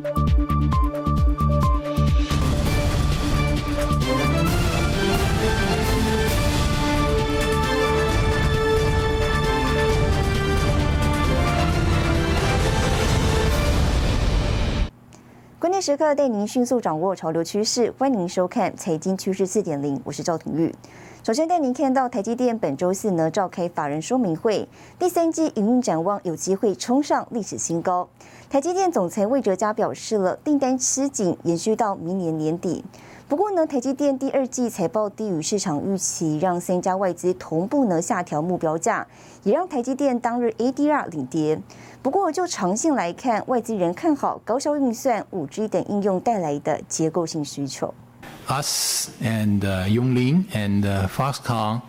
关时刻带您迅速掌握潮流趋势，欢迎收看《财经趋势四点零》，我是赵廷玉。首先带您看到台积电本周四呢召开法人说明会，第三季营运展望有机会冲上历史新高。台积电总裁魏哲嘉表示了订单吃紧，延续到明年年底。不过呢，台积电第二季财报低于市场预期，让三家外资同步呢下调目标价，也让台积电当日 ADR 领跌。不过就长线来看，外资人看好高效运算、五 G 等应用带来的结构性需求。us and uh, Yongling and uh, Foxconn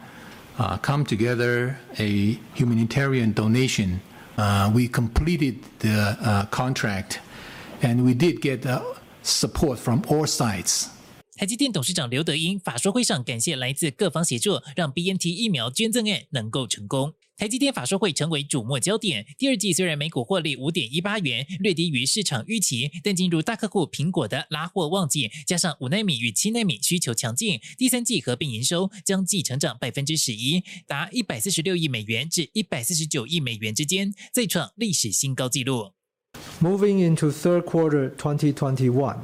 uh, come together a humanitarian donation. Uh, we completed the uh, contract, and we did get uh, support from all sides. 台积电董事长刘德英法说会上感谢来自各方协助，让 BNT 疫苗捐赠案能够成功。台积电法说会成为瞩目焦点。第二季虽然每股获利五点一八元，略低于市场预期，但进入大客户苹果的拉货旺季，加上五纳米与七纳米需求强劲，第三季合并营收将继成长百分之十一，达一百四十六亿美元至一百四十九亿美元之间，再创历史新高纪录。Moving into third quarter 2021.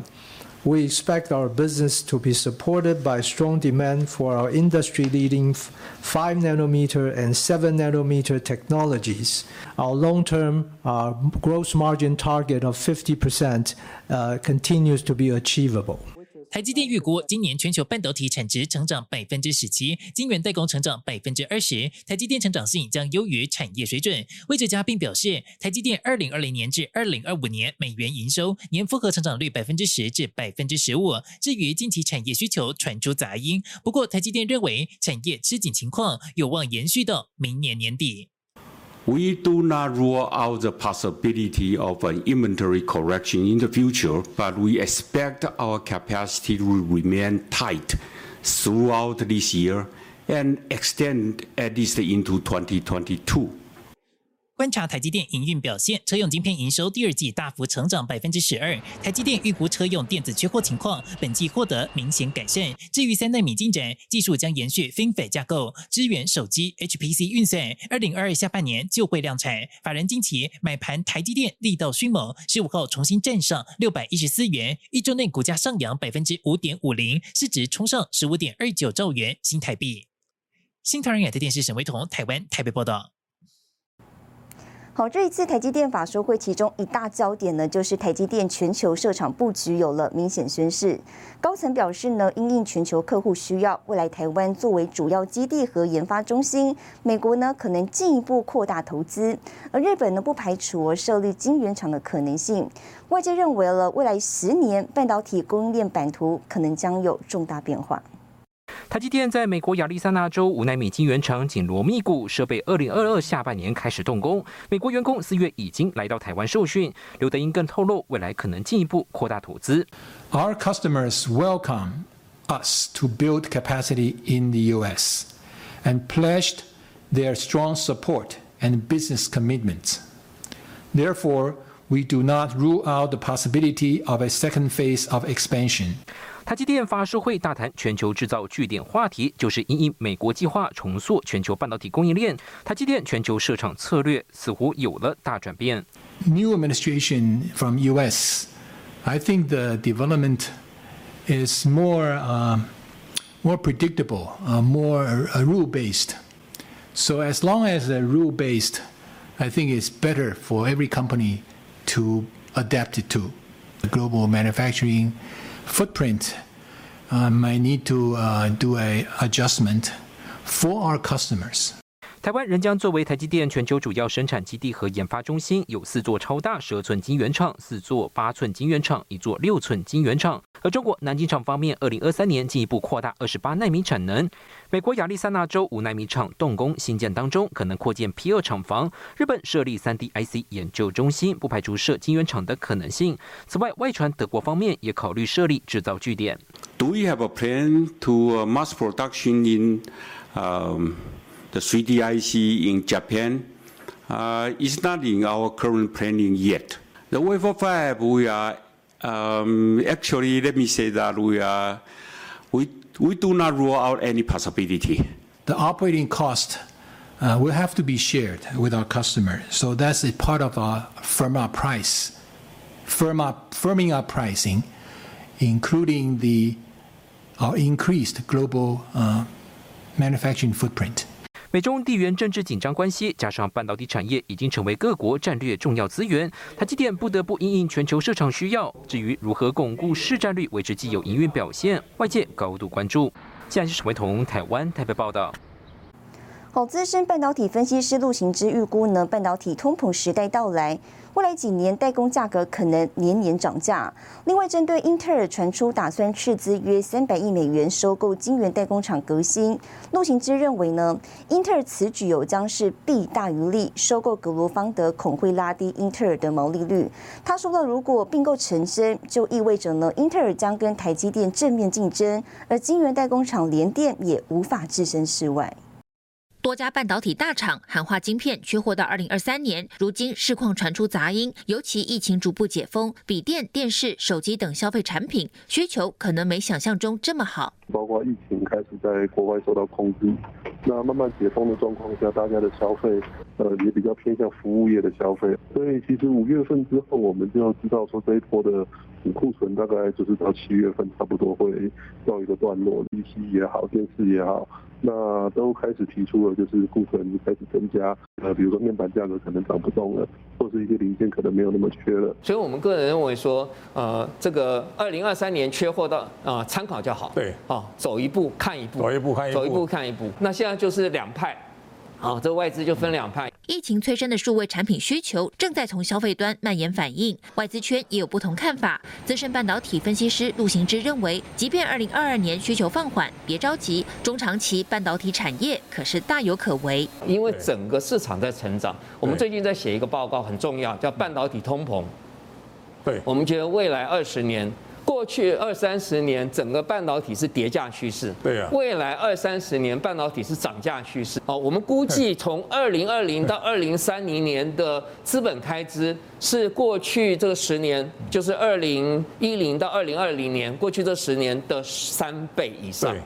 We expect our business to be supported by strong demand for our industry-leading 5 nanometer and 7 nanometer technologies. Our long-term uh, gross margin target of 50% uh, continues to be achievable. 台积电预估今年全球半导体产值成长百分之十七，晶圆代工成长百分之二十，台积电成长性将优于产业水准。魏哲嘉并表示，台积电二零二零年至二零二五年美元营收年复合成长率百分之十至百分之十五。至于近期产业需求传出杂音，不过台积电认为产业吃紧情况有望延续到明年年底。We do not rule out the possibility of an inventory correction in the future, but we expect our capacity to remain tight throughout this year and extend at least into 2022. 观察台积电营运表现，车用晶片营收第二季大幅成长百分之十二。台积电预估车用电子缺货情况，本季获得明显改善。至于三纳米进展，技术将延续 FinFET 架构，支援手机 HPC 运算。二零二二下半年就会量产。法人近期买盘台积电力道迅猛，十五号重新站上六百一十四元，一周内股价上扬百分之五点五零，市值冲上十五点二九兆元新台币。新唐人亚太电视沈维彤台湾台北报道。好，这一次台积电法说会，其中一大焦点呢，就是台积电全球设厂布局有了明显宣示。高层表示呢，因应全球客户需要，未来台湾作为主要基地和研发中心，美国呢可能进一步扩大投资，而日本呢不排除设立晶圆厂的可能性。外界认为了未来十年半导体供应链版图可能将有重大变化。台积电在美国亚利桑那州五纳米晶圆厂紧锣密鼓，设备二零二二下半年开始动工。美国员工四月已经来到台湾受训。刘德英更透露，未来可能进一步扩大投资。Our customers welcome us to build capacity in the U.S. and pledged their strong support and business commitments. Therefore, we do not rule out the possibility of a second phase of expansion. 台积电发售会大谈全球制造据点话题，就是因应美国计划重塑全球半导体供应链，台积电全球设厂策略似乎有了大转变。New administration from U.S. I think the development is more uh, more predictable, uh, more rule based. So as long as the rule based, I think it's better for every company to adapt it to the global manufacturing footprint might need to uh, do a adjustment for our customers. 台湾仍将作为台积电全球主要生产基地和研发中心，有四座超大十二寸晶圆厂、四座八寸晶圆厂、一座六寸晶圆厂。而中国南京厂方面，二零二三年进一步扩大二十八纳米产能。美国亚利桑那州五纳米厂动工新建当中，可能扩建 P 二厂房。日本设立三 D IC 研究中心，不排除设晶圆厂的可能性。此外，外传德国方面也考虑设立制造据点。Do we have a plan to mass production in? Um, the 3D IC in Japan uh, it's not in our current planning yet. The wafer fab we are Um, actually, let me say that we are we we do not rule out any possibility. The operating cost uh, will have to be shared with our customer. So that's a part of our firm up price, firm up, firming up pricing, including the our increased global uh, manufacturing footprint. 美中地缘政治紧张关系，加上半导体产业已经成为各国战略重要资源，台积电不得不因应全球市场需要。至于如何巩固市占率，维持既有营运表现，外界高度关注。现在是沈维彤，台湾台北报道。好，资深半导体分析师陆行之预估呢，半导体通膨时代到来，未来几年代工价格可能年年涨价。另外，针对英特尔传出打算斥资约三百亿美元收购晶圆代工厂革新，陆行之认为呢，英特尔此举有将是弊大于利，收购格罗方德恐会拉低英特尔的毛利率。他说到，如果并购成真，就意味着呢，英特尔将跟台积电正面竞争，而晶圆代工厂联电也无法置身事外。多家半导体大厂喊话晶片缺货到二零二三年，如今市况传出杂音，尤其疫情逐步解封，笔电、电视、手机等消费产品需求可能没想象中这么好。包括疫情开始在国外受到控制，那慢慢解封的状况下，大家的消费呃也比较偏向服务业的消费，所以其实五月份之后，我们就要知道说这一波的库存大概就是到七月份差不多会到一个段落，PC 也好，电视也好。那都开始提出了，就是库存开始增加，呃，比如说面板价格可能涨不动了，或是一些零件可能没有那么缺了。所以我们个人认为说，呃，这个二零二三年缺货到啊，参考就好。对，啊，走一步看一步，走一步看一步，走一步看一步。那现在就是两派。好，这外资就分两派。疫情催生的数位产品需求正在从消费端蔓延反应，外资圈也有不同看法。资深半导体分析师陆行之认为，即便二零二二年需求放缓，别着急，中长期半导体产业可是大有可为。因为整个市场在成长，我们最近在写一个报告，很重要，叫半导体通膨。对，我们觉得未来二十年。过去二三十年，整个半导体是跌价趋势。对啊。未来二三十年，半导体是涨价趋势。哦，我们估计从二零二零到二零三零年的资本开支是过去这个十年，就是二零一零到二零二零年过去这十年的三倍以上。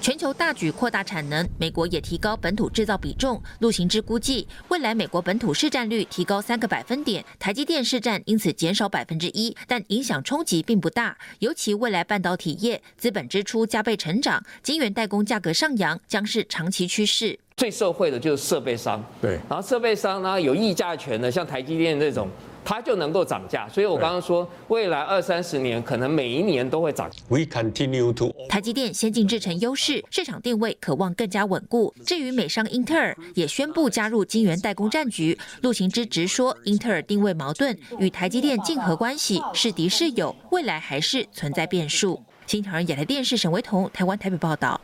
全球大举扩大产能，美国也提高本土制造比重。陆行之估计，未来美国本土市占率提高三个百分点，台积电市占因此减少百分之一，但影响冲击并不大。尤其未来半导体业资本支出加倍成长，晶圆代工价格上扬将是长期趋势。最受惠的就是设备商，对，然后设备商呢有议价权的，像台积电这种。它就能够涨价，所以我刚刚说，未来二三十年可能每一年都会涨。We continue to 台积电先进制程优势，市场定位渴望更加稳固。至于美商英特尔，也宣布加入晶圆代工战局。陆行之直说，英特尔定位矛盾，与台积电竞合关系，是敌是友，未来还是存在变数。新唐人亚太电视沈维彤，台湾台北报道。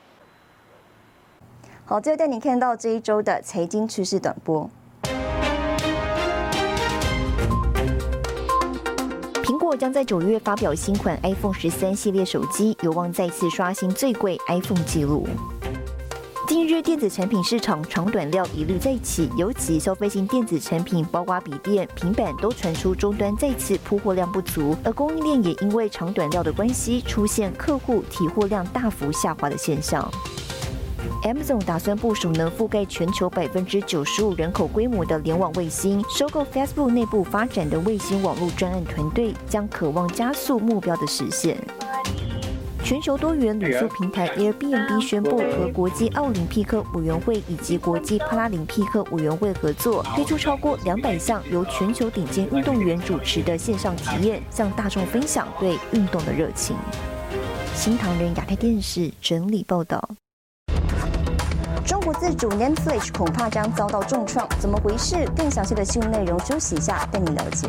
好，最后带你看到这一周的财经趋势短波。将在九月发表新款 iPhone 十三系列手机，有望再次刷新最贵 iPhone 记录。近日，电子产品市场长短料一律再起，尤其消费性电子产品，包括笔电、平板，都传出终端再次铺货量不足，而供应链也因为长短料的关系，出现客户提货量大幅下滑的现象。Amazon 打算部署能覆盖全球百分之九十五人口规模的联网卫星，收购 Facebook 内部发展的卫星网络专案团队，将渴望加速目标的实现。全球多元旅宿平台 Airbnb 宣布和国际奥林匹克委员会以及国际帕拉林匹克委员会合作，推出超过两百项由全球顶尖运动员主持的线上体验，向大众分享对运动的热情。新唐人亚太电视整理报道。中国自主 Netflix 恐怕将遭到重创，怎么回事？更详细的新闻内容，休息一下带你了解。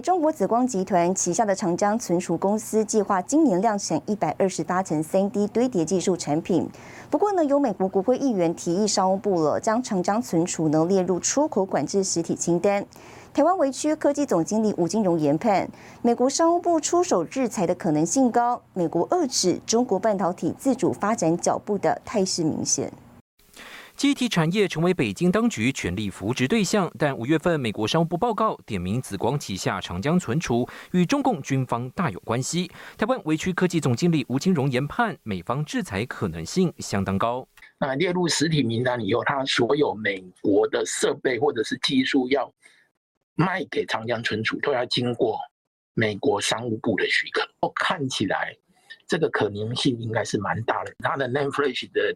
中国紫光集团旗下的长江存储公司计划今年量产一百二十八层三 D 堆叠技术产品。不过呢，有美国国会议员提议商务部了，将长江存储呢列入出口管制实体清单。台湾维区科技总经理吴金荣研判，美国商务部出手制裁的可能性高，美国遏制中国半导体自主发展脚步的态势明显。记忆体产业成为北京当局全力扶植对象，但五月份美国商务部报告点名紫光旗下长江存储与中共军方大有关系。台湾维区科技总经理吴金荣研判，美方制裁可能性相当高。那列入实体名单以后，他所有美国的设备或者是技术要卖给长江存储，都要经过美国商务部的许可。我看起来这个可能性应该是蛮大的。他的 Name Flash 的。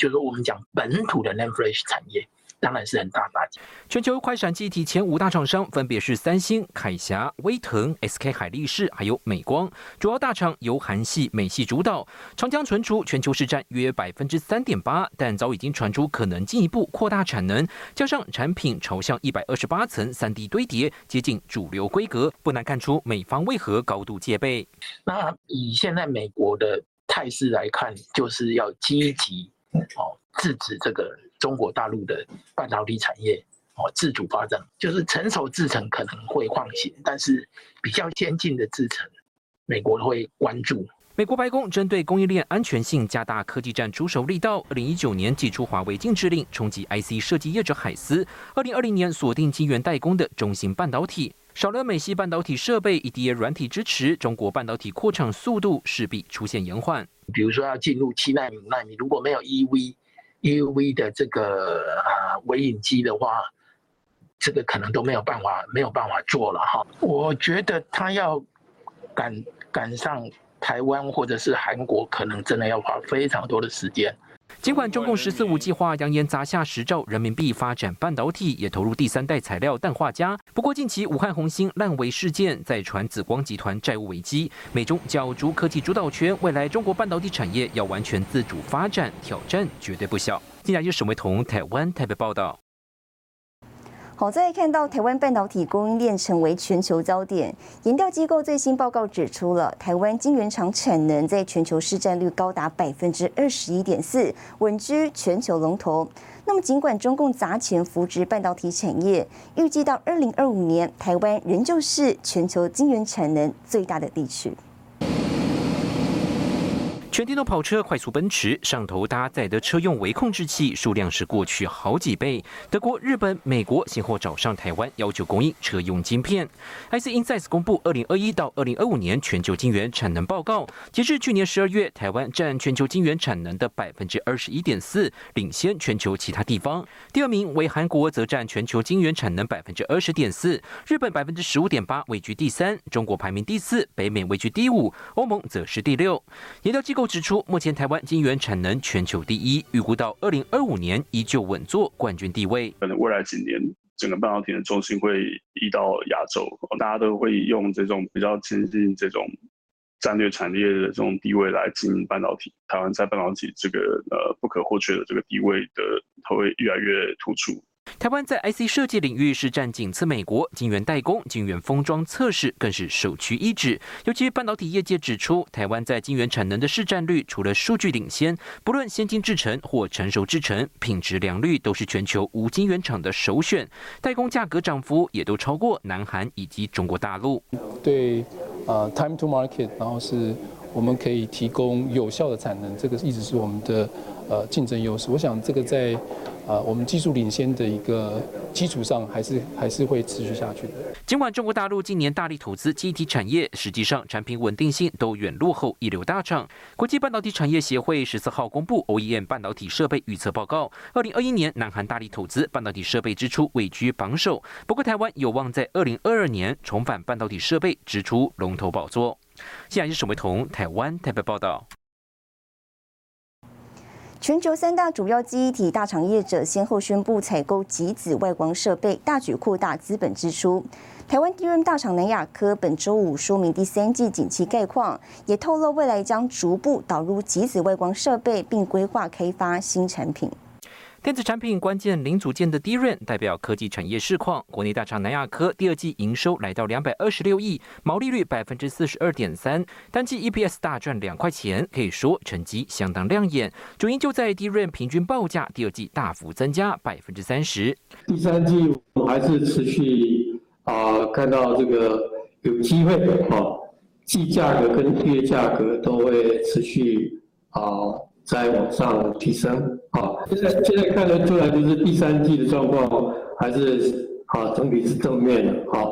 就是我们讲本土的 NAND Flash 产业，当然是很大打击。全球快闪记忆体前五大厂商分别是三星、凯霞、威腾、SK 海力士，还有美光。主要大厂由韩系、美系主导。长江存储全球市占约百分之三点八，但早已经传出可能进一步扩大产能，加上产品朝向一百二十八层三 D 堆叠，接近主流规格，不难看出美方为何高度戒备。那以现在美国的态势来看，就是要积极。哦，制止这个中国大陆的半导体产业哦自主发展，就是成熟制程可能会放行，但是比较先进的制程，美国会关注。美国白宫针对供应链安全性加大科技战出手力道。二零一九年寄出华为禁制令，冲击 IC 设计业者海思。二零二零年锁定晶圆代工的中芯半导体，少了美系半导体设备以及软体支持，中国半导体扩产速度势必出现延缓。比如说要进入七纳米、纳米，如果没有 EV，EV 的这个啊微影机的话，这个可能都没有办法没有办法做了哈。我觉得他要赶赶上台湾或者是韩国，可能真的要花非常多的时间。尽管中共“十四五”计划扬言砸下十兆人民币发展半导体，也投入第三代材料氮化镓，不过近期武汉红星烂尾事件再传紫光集团债务危机，美中角逐科技主导权，未来中国半导体产业要完全自主发展，挑战绝对不小。接下来是沈维彤台湾台北报道。好在看到台湾半导体供应链成为全球焦点，研调机构最新报告指出了台湾晶圆厂产能在全球市占率高达百分之二十一点四，稳居全球龙头。那么，尽管中共砸钱扶植半导体产业，预计到二零二五年，台湾仍旧是全球晶圆产能最大的地区。全电动跑车快速奔驰，上头搭载的车用微控制器数量是过去好几倍。德国、日本、美国先后找上台湾，要求供应车用晶片。IC Insights 公布二零二一到二零二五年全球晶圆产能报告，截至去年十二月，台湾占全球晶圆产能的百分之二十一点四，领先全球其他地方。第二名为韩国，则占全球晶圆产能百分之二十点四，日本百分之十五点八，位居第三。中国排名第四，北美位居第五，欧盟则是第六。研究机构。指出，目前台湾晶圆产能全球第一，预估到二零二五年依旧稳坐冠军地位。可能未来几年，整个半导体的重心会移到亚洲，大家都会用这种比较接近这种战略产业的这种地位来经营半导体。台湾在半导体这个呃不可或缺的这个地位的，它会越来越突出。台湾在 IC 设计领域是占仅次美国，晶圆代工、晶圆封装测试更是首屈一指。尤其半导体业界指出，台湾在晶圆产能的市占率，除了数据领先，不论先进制程或成熟制程，品质良率都是全球无晶圆厂的首选。代工价格涨幅也都超过南韩以及中国大陆。对，呃，time to market，然后是我们可以提供有效的产能，这个一直是我们的呃竞争优势。我想这个在。呃，我们技术领先的一个基础上，还是还是会持续下去的。尽管中国大陆近年大力投资基体产业，实际上产品稳定性都远落后一流大厂。国际半导体产业协会十四号公布 OEM 半导体设备预测报告，二零二一年南韩大力投资半导体设备支出位居榜首，不过台湾有望在二零二二年重返半导体设备支出龙头宝座。现在是沈维彤台湾台北报道。全球三大主要记忆体大厂业者先后宣布采购极紫外光设备，大举扩大资本支出。台湾第一大厂南亚科本周五说明第三季景气概况，也透露未来将逐步导入极紫外光设备，并规划开发新产品。电子产品关键零组件的低润代表科技产业市况。国内大厂南亚科第二季营收来到两百二十六亿，毛利率百分之四十二点三，单季 EPS 大赚两块钱，可以说成绩相当亮眼。主因就在低润平均报价第二季大幅增加百分之三十。第三季我还是持续啊看到这个有机会啊，季价格跟月价格都会持续啊在往上提升啊。现在现在看得出来，就是第三季的状况还是啊整体是正面的啊。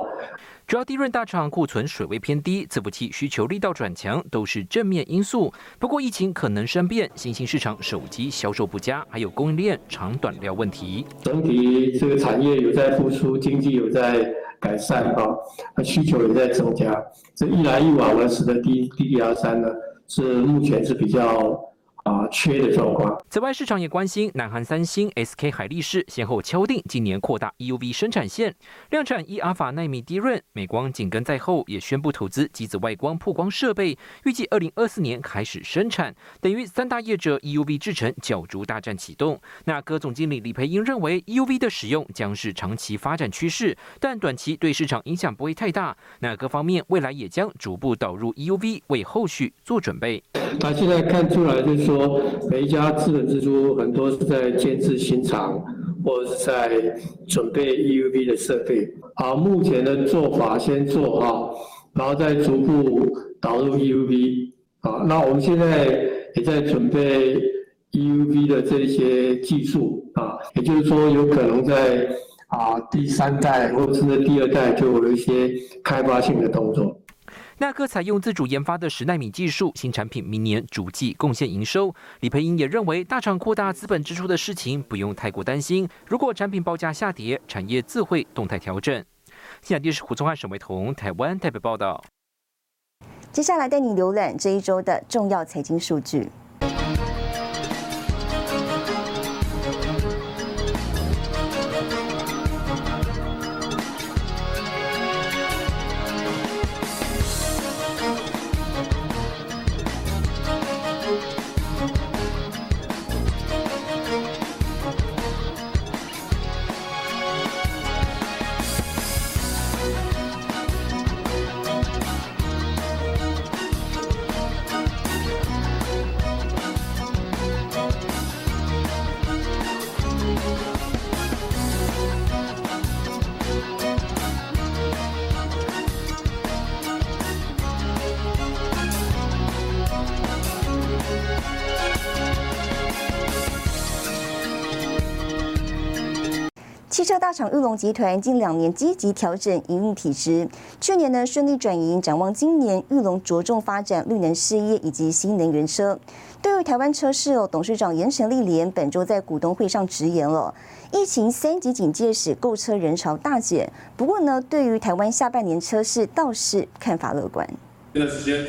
主要低润大厂库存水位偏低，伺服器需求力道转强，都是正面因素。不过疫情可能生变，新兴市场手机销售不佳，还有供应链长短料问题。整体这个产业有在复苏，经济有在改善啊，需求也在增加，这一来一往呢，使得 D D D R 三呢是目前是比较。啊，缺的状况。此外，市场也关心南韩三星、SK 海力士先后敲定今年扩大 EUV 生产线，量产一阿法纳米低润。美光紧跟在后，也宣布投资机子外光曝光设备，预计二零二四年开始生产。等于三大业者 EUV 制成角逐大战启动。那歌总经理李培英认为，EUV 的使用将是长期发展趋势，但短期对市场影响不会太大。那各方面未来也将逐步导入 EUV，为后续做准备。那现在看出来就是说。说每一家资本支出很多是在建制新厂，或者是在准备 EUV 的设备。好，目前的做法先做哈，然后再逐步导入 EUV。啊，那我们现在也在准备 EUV 的这些技术啊，也就是说有可能在啊第三代或者是第二代就有一些开发性的动作。耐克采用自主研发的十纳米技术，新产品明年主季贡献营收。李培英也认为，大厂扩大资本支出的事情不用太过担心。如果产品报价下跌，产业自会动态调整。新港电视胡宗汉、沈维彤，台湾代表报道。接下来带你浏览这一周的重要财经数据。车大厂玉龙集团近两年积极调整营运体制，去年呢顺利转型，展望今年玉龙着重发展绿能事业以及新能源车。对于台湾车市哦，董事长严成立连本周在股东会上直言了，疫情三级警戒使购车人潮大减，不过呢，对于台湾下半年车市倒是看法乐观。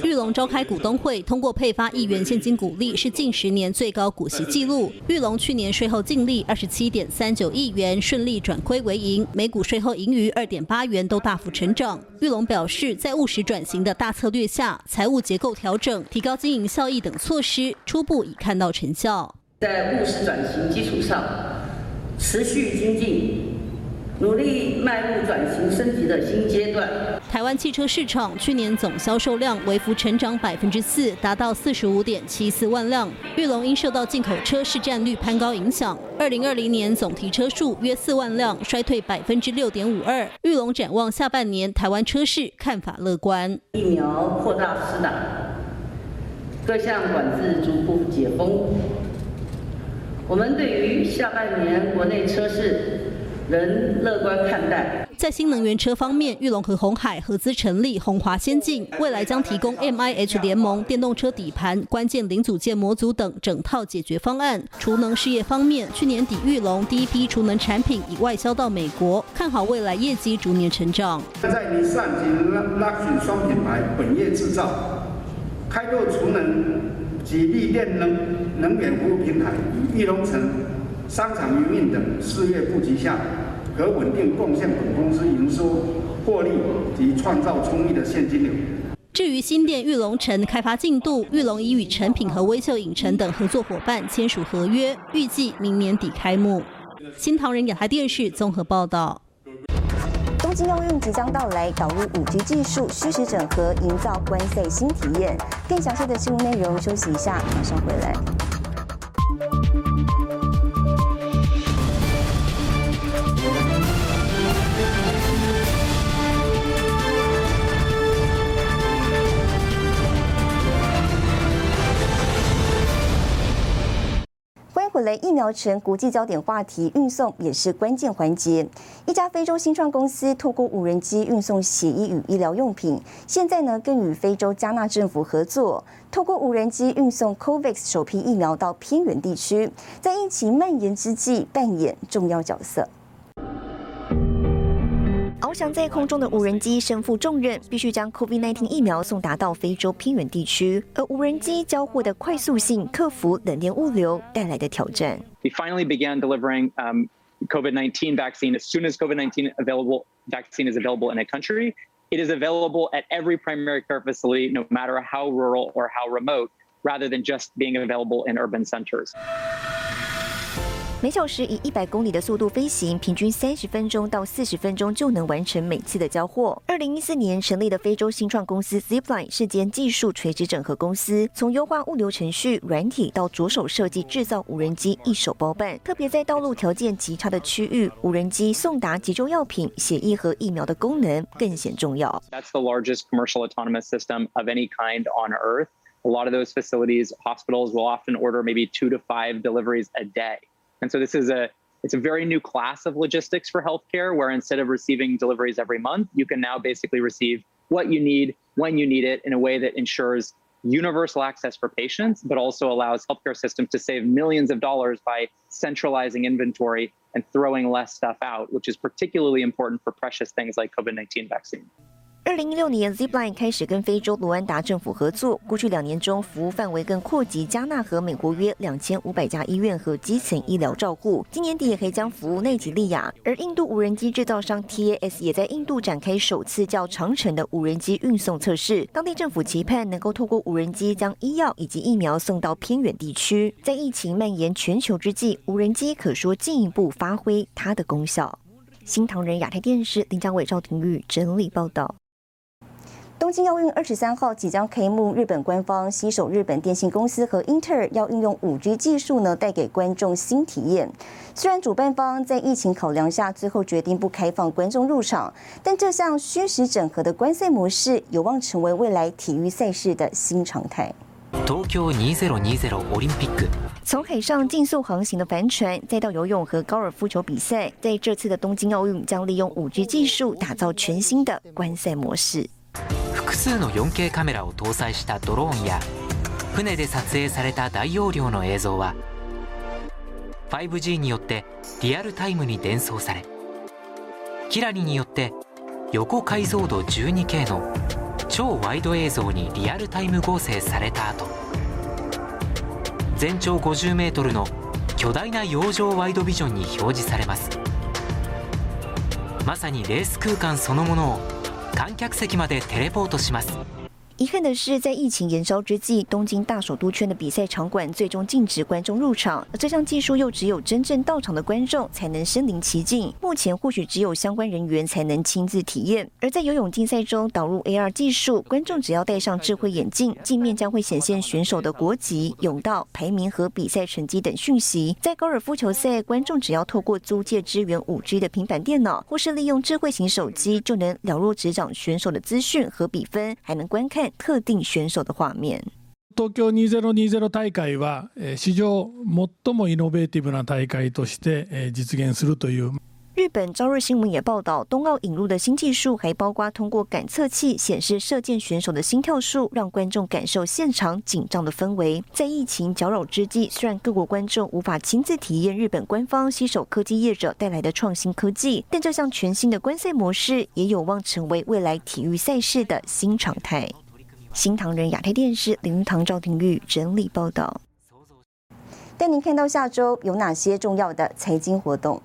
玉龙召开股东会，通过配发亿元现金股利，是近十年最高股息纪录。玉龙去年税后净利二十七点三九亿元，顺利转亏为盈，每股税后盈余二点八元，都大幅成长。玉龙表示，在务实转型的大策略下，财务结构调整、提高经营效益等措施，初步已看到成效。在务实转型基础上，持续精进。努力迈入转型升级的新阶段。台湾汽车市场去年总销售量微幅成长百分之四，达到四十五点七四万辆。玉龙因受到进口车市占率攀高影响，二零二零年总提车数约四万辆，衰退百分之六点五二。玉龙展望下半年台湾车市看法乐观。疫苗扩大施打，各项管制逐步解封，我们对于下半年国内车市。仍乐观看待。在新能源车方面，玉龙和红海合资成立红华先进，未来将提供 M I H 联盟电动车底盘、关键零组件模组等整套解决方案。储能事业方面，去年底玉龙第一批储能产品已外销到美国，看好未来业绩逐年成长。在尼桑及 Luxury 双品牌本业制造，开拓储能及绿电能能源服务平台，玉龙城。商场营运等事业布局下，可稳定贡献本公司营收、获利及创造充裕的现金流。至于新店玉龙城开发进度，玉龙已与成品和微秀影城等合作伙伴签署合约，预计明年底开幕。新唐人亚太电视综合报道。东京奥运即将到来，导入五 G 技术，虚实整合，营造观赛新体验。更详细的新闻内容，休息一下，马上回来。回来，疫苗成国际焦点话题，运送也是关键环节。一家非洲新创公司透过无人机运送血衣与医疗用品，现在呢更与非洲加纳政府合作，透过无人机运送 COVAX 首批疫苗到偏远地区，在疫情蔓延之际扮演重要角色。翱翔在空中的无人机身负重任，必须将 COVID-19 疫苗送达到非洲偏远地区，而无人机交货的快速性克服冷链物流带来的挑战。We finally began delivering um, COVID-19 vaccine as soon as COVID-19 available vaccine is available in a country. It is available at every primary care facility, no matter how rural or how remote, rather than just being available in urban centers. 每小时以一百公里的速度飞行，平均三十分钟到四十分钟就能完成每次的交货。二零一四年成立的非洲新创公司 Zipline 是间技术垂直整合公司，从优化物流程序、软体到着手设计制造无人机，一手包办。特别在道路条件极差的区域，无人机送达急救药品、血液和疫苗的功能更显重要。That's the largest commercial autonomous system of any kind on Earth. A lot of those facilities, hospitals will often order maybe two to five deliveries a day. And so this is a it's a very new class of logistics for healthcare where instead of receiving deliveries every month, you can now basically receive what you need when you need it in a way that ensures universal access for patients, but also allows healthcare systems to save millions of dollars by centralizing inventory and throwing less stuff out, which is particularly important for precious things like COVID 19 vaccine. 二零一六年，Zipline 开始跟非洲卢安达政府合作。过去两年中，服务范围更扩及加纳和美国约两千五百家医院和基层医疗照护。今年底也可以将服务内吉利亚。而印度无人机制造商 TAS 也在印度展开首次较长程的无人机运送测试。当地政府期盼能够透过无人机将医药以及疫苗送到偏远地区。在疫情蔓延全球之际，无人机可说进一步发挥它的功效。新唐人亚太电视林江伟、赵廷玉整理报道。东京奥运二十三号即将开幕，日本官方携手日本电信公司和英特尔，要运用五 G 技术呢，带给观众新体验。虽然主办方在疫情考量下，最后决定不开放观众入场，但这项虚实整合的观赛模式，有望成为未来体育赛事的新常态。東京2020オリンピック，从海上竞速航行的帆船，再到游泳和高尔夫球比赛，在这次的东京奥运将利用五 G 技术，打造全新的观赛模式。 複数の 4K カメラを搭載したドローンや船で撮影された大容量の映像は 5G によってリアルタイムに伝送されキラリによって横解像度 12K の超ワイド映像にリアルタイム合成された後全長 50m の巨大な洋上ワイドビジョンに表示されます。まさにレース空間そのものを観客席までテレポートします。遗憾的是，在疫情延烧之际，东京大首都圈的比赛场馆最终禁止观众入场。而这项技术又只有真正到场的观众才能身临其境。目前或许只有相关人员才能亲自体验。而在游泳竞赛中导入 AR 技术，观众只要戴上智慧眼镜，镜面将会显现选手的国籍、泳道排名和比赛成绩等讯息。在高尔夫球赛，观众只要透过租借支援 5G 的平板电脑，或是利用智慧型手机，就能了若指掌选手的资讯和比分，还能观看。特定选手的画面。東京2020大会は史上最もイノベーティブな大会として実現するという。日本朝日新闻也报道，冬奥引入的新技术还包括通过感测器显示射箭选手的心跳数，让观众感受现场紧张的氛围。在疫情搅扰之际，虽然各国观众无法亲自体验日本官方携手科技业者带来的创新科技，但这项全新的观赛模式也有望成为未来体育赛事的新常态。 新唐人亚太电视林堂赵廷玉整理报道，带您看到下周有哪些重要的财经活动。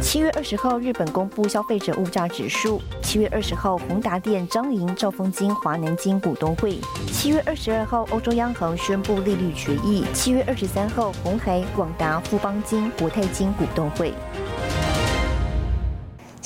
七月二十号，日本公布消费者物价指数；七月二十号，宏达电、张营、兆丰金、华南金股东会；七月二十二号，欧洲央行宣布利率决议；七月二十三号，红海、广达、富邦金、国泰金股东会。